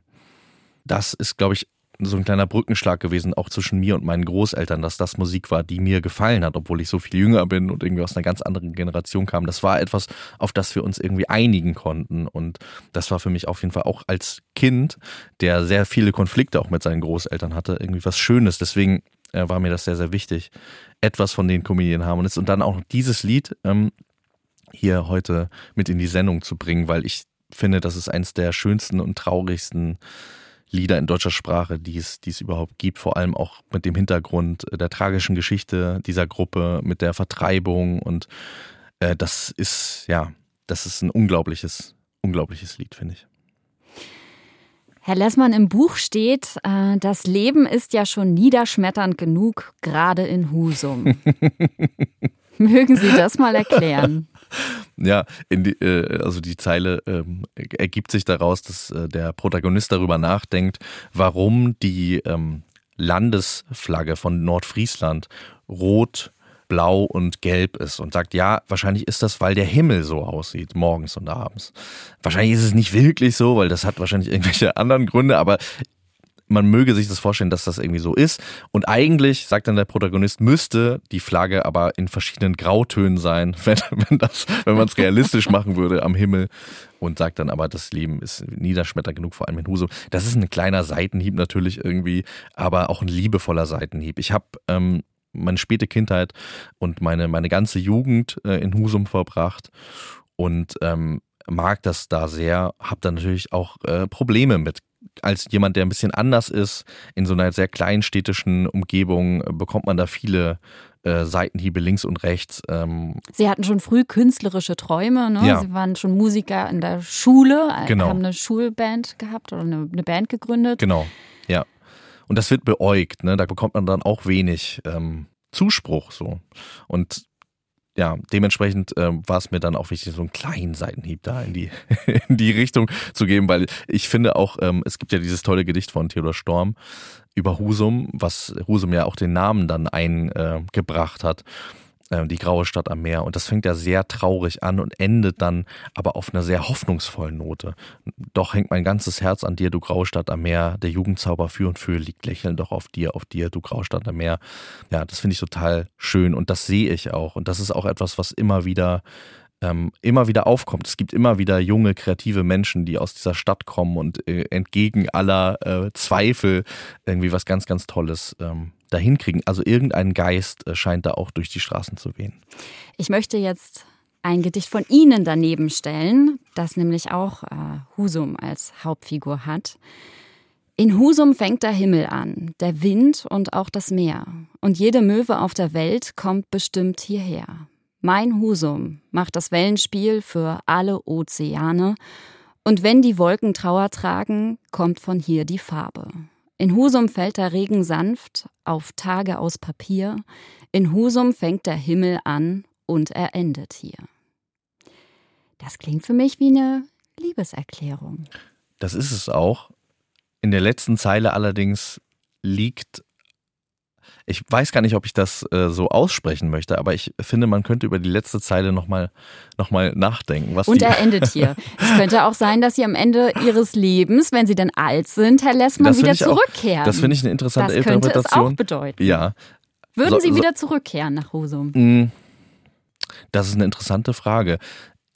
das ist, glaube ich, so ein kleiner Brückenschlag gewesen, auch zwischen mir und meinen Großeltern, dass das Musik war, die mir gefallen hat, obwohl ich so viel jünger bin und irgendwie aus einer ganz anderen Generation kam. Das war etwas, auf das wir uns irgendwie einigen konnten. Und das war für mich auf jeden Fall auch als Kind, der sehr viele Konflikte auch mit seinen Großeltern hatte, irgendwie was Schönes. Deswegen äh, war mir das sehr, sehr wichtig, etwas von den Comedian Harmonists und dann auch dieses Lied ähm, hier heute mit in die Sendung zu bringen, weil ich finde, das ist eines der schönsten und traurigsten Lieder in deutscher Sprache, die es, die es überhaupt gibt, vor allem auch mit dem Hintergrund der tragischen Geschichte dieser Gruppe, mit der Vertreibung und äh, das ist, ja, das ist ein unglaubliches, unglaubliches Lied, finde ich. Herr Lessmann, im Buch steht, äh, das Leben ist ja schon niederschmetternd genug, gerade in Husum. Mögen Sie das mal erklären? Ja, die, äh, also die Zeile ähm, ergibt sich daraus, dass äh, der Protagonist darüber nachdenkt, warum die ähm, Landesflagge von Nordfriesland rot, blau und gelb ist und sagt, ja, wahrscheinlich ist das, weil der Himmel so aussieht, morgens und abends. Wahrscheinlich ist es nicht wirklich so, weil das hat wahrscheinlich irgendwelche anderen Gründe, aber man möge sich das vorstellen, dass das irgendwie so ist. Und eigentlich, sagt dann der Protagonist, müsste die Flagge aber in verschiedenen Grautönen sein, wenn, wenn, wenn man es realistisch machen würde am Himmel. Und sagt dann aber, das Leben ist niederschmetter genug, vor allem in Husum. Das ist ein kleiner Seitenhieb natürlich irgendwie, aber auch ein liebevoller Seitenhieb. Ich habe ähm, meine späte Kindheit und meine, meine ganze Jugend äh, in Husum verbracht und ähm, mag das da sehr, habe da natürlich auch äh, Probleme mit als jemand, der ein bisschen anders ist, in so einer sehr kleinstädtischen Umgebung, äh, bekommt man da viele äh, Seitenhiebe links und rechts. Ähm. Sie hatten schon früh künstlerische Träume, ne? Ja. Sie waren schon Musiker in der Schule, äh, Genau. haben eine Schulband gehabt oder eine, eine Band gegründet. Genau, ja. Und das wird beäugt, ne? Da bekommt man dann auch wenig ähm, Zuspruch so. Und ja, dementsprechend ähm, war es mir dann auch wichtig, so einen kleinen Seitenhieb da in die, in die Richtung zu geben, weil ich finde auch, ähm, es gibt ja dieses tolle Gedicht von Theodor Storm über Husum, was Husum ja auch den Namen dann eingebracht hat, äh, die graue Stadt am Meer. Und das fängt ja sehr traurig an und endet dann aber auf einer sehr hoffnungsvollen Note. Doch hängt mein ganzes Herz an dir, du graue Stadt am Meer. Der Jugendzauber für und für liegt lächelnd doch auf dir, auf dir, du graue Stadt am Meer. Ja, das finde ich total schön und das sehe ich auch. Und das ist auch etwas, was immer wieder ähm, immer wieder aufkommt. Es gibt immer wieder junge, kreative Menschen, die aus dieser Stadt kommen und äh, entgegen aller äh, Zweifel irgendwie was ganz, ganz Tolles ähm, dahin kriegen. Also irgendein Geist äh, scheint da auch durch die Straßen zu wehen. Ich möchte jetzt ein Gedicht von Ihnen daneben stellen, das nämlich auch äh, Husum als Hauptfigur hat. In Husum fängt der Himmel an, der Wind und auch das Meer. Und jede Möwe auf der Welt kommt bestimmt hierher. Mein Husum macht das Wellenspiel für alle Ozeane. Und wenn die Wolken Trauer tragen, kommt von hier die Farbe. In Husum fällt der Regen sanft auf Tage aus Papier. In Husum fängt der Himmel an und er endet hier. Das klingt für mich wie eine Liebeserklärung. Das ist es auch. In der letzten Zeile allerdings liegt, ich weiß gar nicht, ob ich das äh, so aussprechen möchte, aber ich finde, man könnte über die letzte Zeile nochmal noch mal nachdenken. Was Und er endet hier. es könnte auch sein, dass sie am Ende ihres Lebens, wenn sie dann alt sind, Herr Lessmann, Das wieder ich auch- zurückkehren. das finde ich eine interessante Das könnte es Interpretation. auch bedeuten. Ja, Würden So- Sie so- wieder zurückkehren nach Husum? Mm, Das ist eine interessante Frage.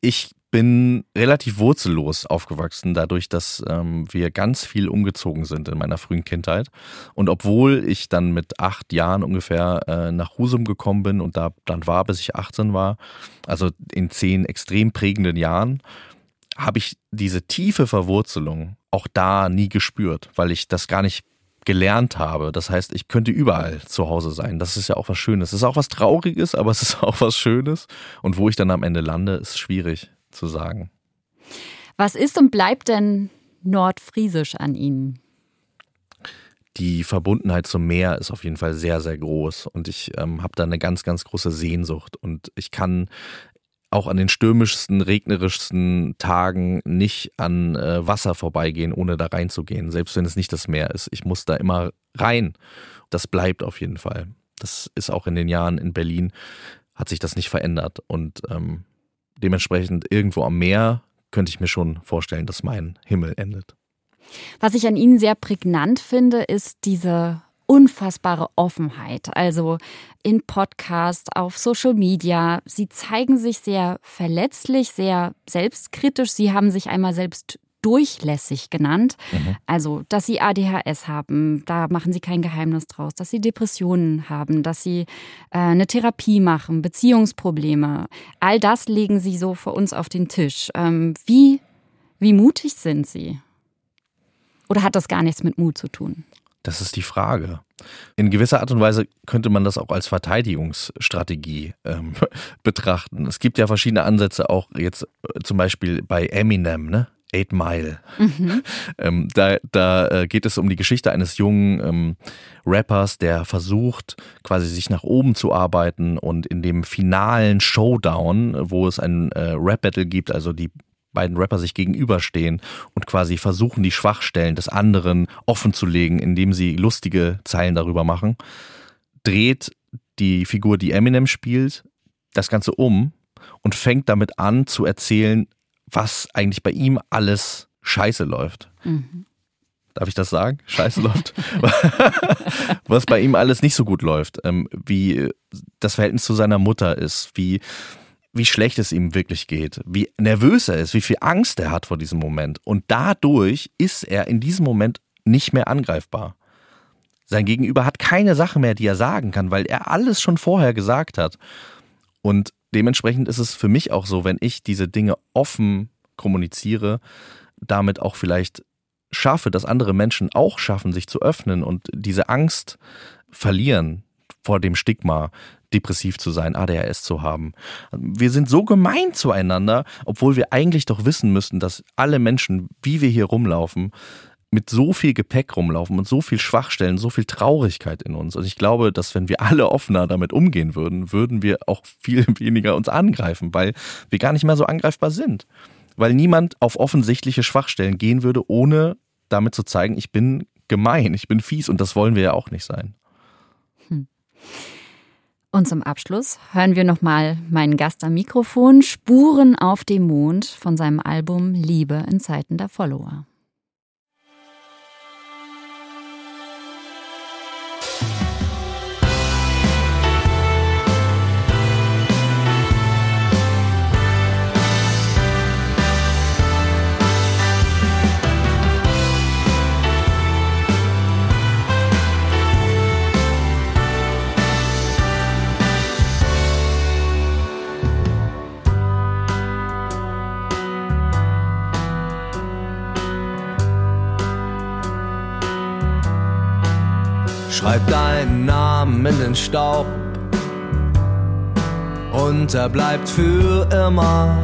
Ich bin relativ wurzellos aufgewachsen, dadurch, dass ähm, wir ganz viel umgezogen sind in meiner frühen Kindheit. Und obwohl ich dann mit acht Jahren ungefähr äh, nach Husum gekommen bin und da dann war, bis ich 18 war, also in zehn extrem prägenden Jahren, habe ich diese tiefe Verwurzelung auch da nie gespürt, weil ich das gar nicht gelernt habe. Das heißt, ich könnte überall zu Hause sein. Das ist ja auch was Schönes. Es ist auch was Trauriges, aber es ist auch was Schönes. Und wo ich dann am Ende lande, ist schwierig zu sagen. Was ist und bleibt denn nordfriesisch an Ihnen? Die Verbundenheit zum Meer ist auf jeden Fall sehr, sehr groß. Und ich ähm, habe da eine ganz, ganz große Sehnsucht. Und ich kann auch an den stürmischsten, regnerischsten Tagen nicht an äh, Wasser vorbeigehen, ohne da reinzugehen, selbst wenn es nicht das Meer ist. Ich muss da immer rein. Das bleibt auf jeden Fall. Das ist auch in den Jahren in Berlin, hat sich das nicht verändert. Und ähm, dementsprechend irgendwo am Meer könnte ich mir schon vorstellen, dass mein Himmel endet. Was ich an Ihnen sehr prägnant finde, ist diese unfassbare Offenheit. Also in Podcasts, auf Social Media. Sie zeigen sich sehr verletzlich, sehr selbstkritisch. Sie haben sich einmal selbst durchlässig genannt. Also, dass sie ADHS haben, da machen sie kein Geheimnis draus, dass sie Depressionen haben, dass sie äh, eine Therapie machen, Beziehungsprobleme. All das legen sie so für uns auf den Tisch. Ähm, wie, wie mutig sind sie? Oder hat das gar nichts mit Mut zu tun? Das ist die Frage. In gewisser Art und Weise könnte man das auch als Verteidigungsstrategie ähm, betrachten. Es gibt ja verschiedene Ansätze, auch jetzt äh, zum Beispiel bei Eminem, ne? Eight Mile. ähm, da da äh, geht es um die Geschichte eines jungen ähm, Rappers, der versucht, quasi sich nach oben zu arbeiten und in dem finalen Showdown, wo es ein äh, Rap-Battle gibt, also die beiden Rapper sich gegenüberstehen und quasi versuchen, die Schwachstellen des anderen offen zu legen, indem sie lustige Zeilen darüber machen, dreht die Figur, die Eminem spielt, das Ganze um und fängt damit an zu erzählen, was eigentlich bei ihm alles scheiße läuft. Darf ich das sagen? Scheiße läuft. was bei ihm alles nicht so gut läuft. Ähm, wie das Verhältnis zu seiner Mutter ist, wie wie schlecht es ihm wirklich geht, wie nervös er ist, wie viel Angst er hat vor diesem Moment. Und dadurch ist er in diesem Moment nicht mehr angreifbar. Sein Gegenüber hat keine Sache mehr, die er sagen kann, weil er alles schon vorher gesagt hat. Und dementsprechend ist es für mich auch so, wenn ich diese Dinge offen kommuniziere, damit auch vielleicht schaffe, dass andere Menschen auch schaffen, sich zu öffnen und diese Angst verlieren vor dem Stigma, depressiv zu sein, ADHS zu haben. Wir sind so gemein zueinander, obwohl wir eigentlich doch wissen müssten, dass alle Menschen, wie wir hier rumlaufen, mit so viel Gepäck rumlaufen und so viel Schwachstellen, so viel Traurigkeit in uns. Und ich glaube, dass wenn wir alle offener damit umgehen würden, würden wir auch viel weniger uns angreifen, weil wir gar nicht mehr so angreifbar sind. Weil niemand auf offensichtliche Schwachstellen gehen würde, ohne damit zu zeigen, ich bin gemein, ich bin fies und das wollen wir ja auch nicht sein. Und zum Abschluss hören wir nochmal meinen Gast am Mikrofon, Spuren auf dem Mond von seinem Album Liebe in Zeiten der Follower. Schreib deinen Namen in den Staub und er bleibt für immer.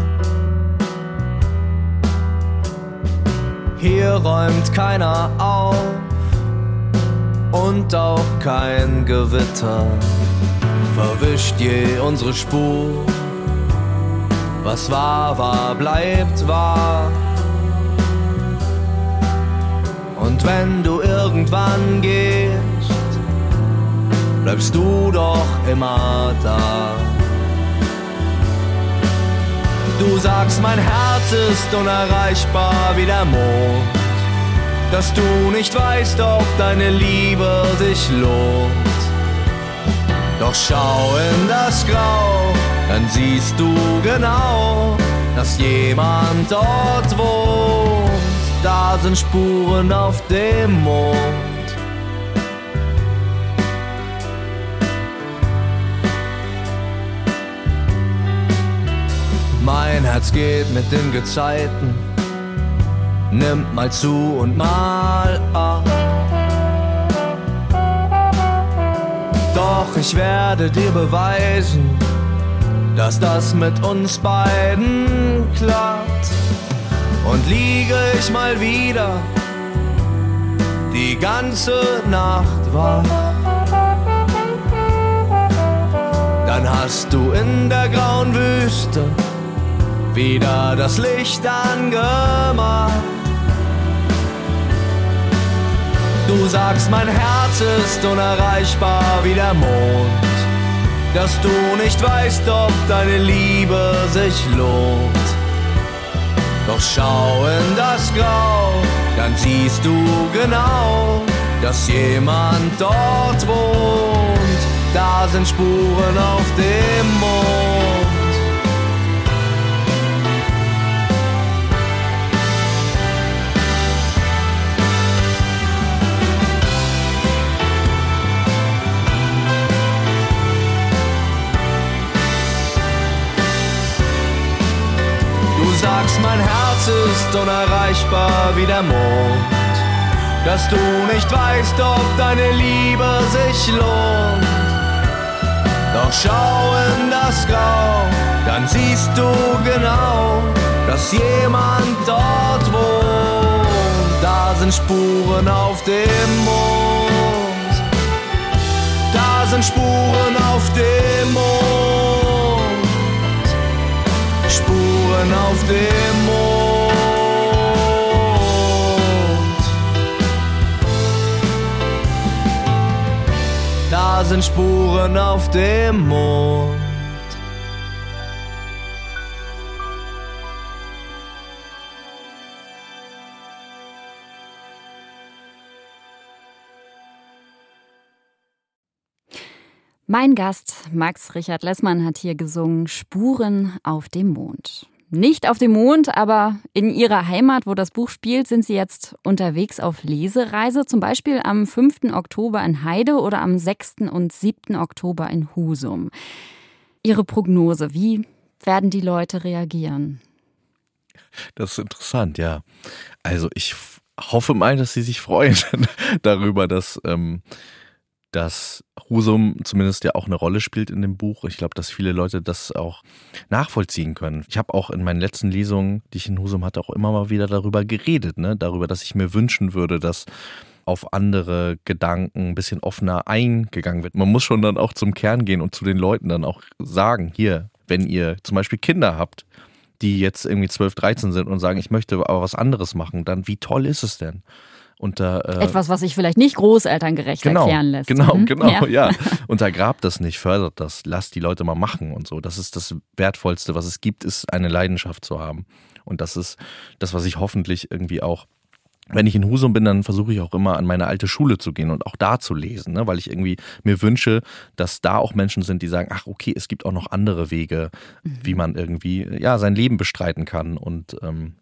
Hier räumt keiner auf und auch kein Gewitter verwischt je unsere Spur. Was war, war, bleibt wahr. Und wenn du irgendwann gehst, bleibst du doch immer da. Du sagst, mein Herz ist unerreichbar wie der Mond, dass du nicht weißt, ob deine Liebe sich lohnt. Doch schau in das Grau, dann siehst du genau, dass jemand dort wohnt. Da sind Spuren auf dem Mond. Mein Herz geht mit den Gezeiten, nimmt mal zu und mal ab. Doch ich werde dir beweisen, dass das mit uns beiden klappt. Und liege ich mal wieder die ganze Nacht wach, dann hast du in der grauen Wüste wieder das Licht angemacht. Du sagst, mein Herz ist unerreichbar wie der Mond, dass du nicht weißt, ob deine Liebe sich lohnt. Doch schau in das Grau, dann siehst du genau, dass jemand dort wohnt. Da sind Spuren auf dem Mond. Sagst, mein Herz ist unerreichbar wie der Mond. Dass du nicht weißt, ob deine Liebe sich lohnt. Doch schau in das Grau, dann siehst du genau, dass jemand dort wohnt. Da sind Spuren auf dem Mond. Da sind Spuren auf dem Mond. Spuren auf dem Mond. Da sind Spuren auf dem Mond. Mein Gast, Max Richard Lessmann, hat hier gesungen Spuren auf dem Mond. Nicht auf dem Mond, aber in ihrer Heimat, wo das Buch spielt, sind sie jetzt unterwegs auf Lesereise, zum Beispiel am 5. Oktober in Heide oder am 6. und 7. Oktober in Husum. Ihre Prognose, wie werden die Leute reagieren? Das ist interessant, ja. Also ich hoffe mal, dass sie sich freuen darüber, dass, ähm, dass Husum zumindest ja auch eine Rolle spielt in dem Buch. Ich glaube, dass viele Leute das auch nachvollziehen können. Ich habe auch in meinen letzten Lesungen, die ich in Husum hatte, auch immer mal wieder darüber geredet, ne? darüber, dass ich mir wünschen würde, dass auf andere Gedanken ein bisschen offener eingegangen wird. Man muss schon dann auch zum Kern gehen und zu den Leuten dann auch sagen, hier, wenn ihr zum Beispiel Kinder habt, die jetzt irgendwie 12, 13 sind und sagen, ich möchte aber was anderes machen, dann wie toll ist es denn? Unter, äh, Etwas, was sich vielleicht nicht großelterngerecht genau, erklären lässt. Genau, Mhm. genau, ja. Ja. Untergrabt das nicht, fördert das, lasst die Leute mal machen und so. Das ist das Wertvollste, was es gibt, ist eine Leidenschaft zu haben. Und das ist das, was ich hoffentlich irgendwie auch wenn ich in Husum bin, dann versuche ich auch immer an meine alte Schule zu gehen und auch da zu lesen, ne? weil ich irgendwie mir wünsche, dass da auch Menschen sind, die sagen, ach okay, es gibt auch noch andere Wege, wie man irgendwie ja sein Leben bestreiten kann und ähm.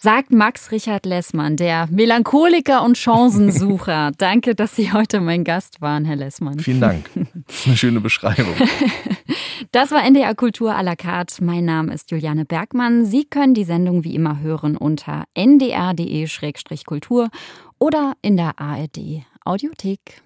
Sagt Max Richard Lessmann, der Melancholiker und Chancensucher. Danke, dass Sie heute mein Gast waren, Herr Lessmann. Vielen Dank. Eine schöne Beschreibung. Das war NDR Kultur à la carte. Mein Name ist Juliane Bergmann. Sie können die Sendung wie immer hören unter ndr.de-kultur oder in der ARD Audiothek.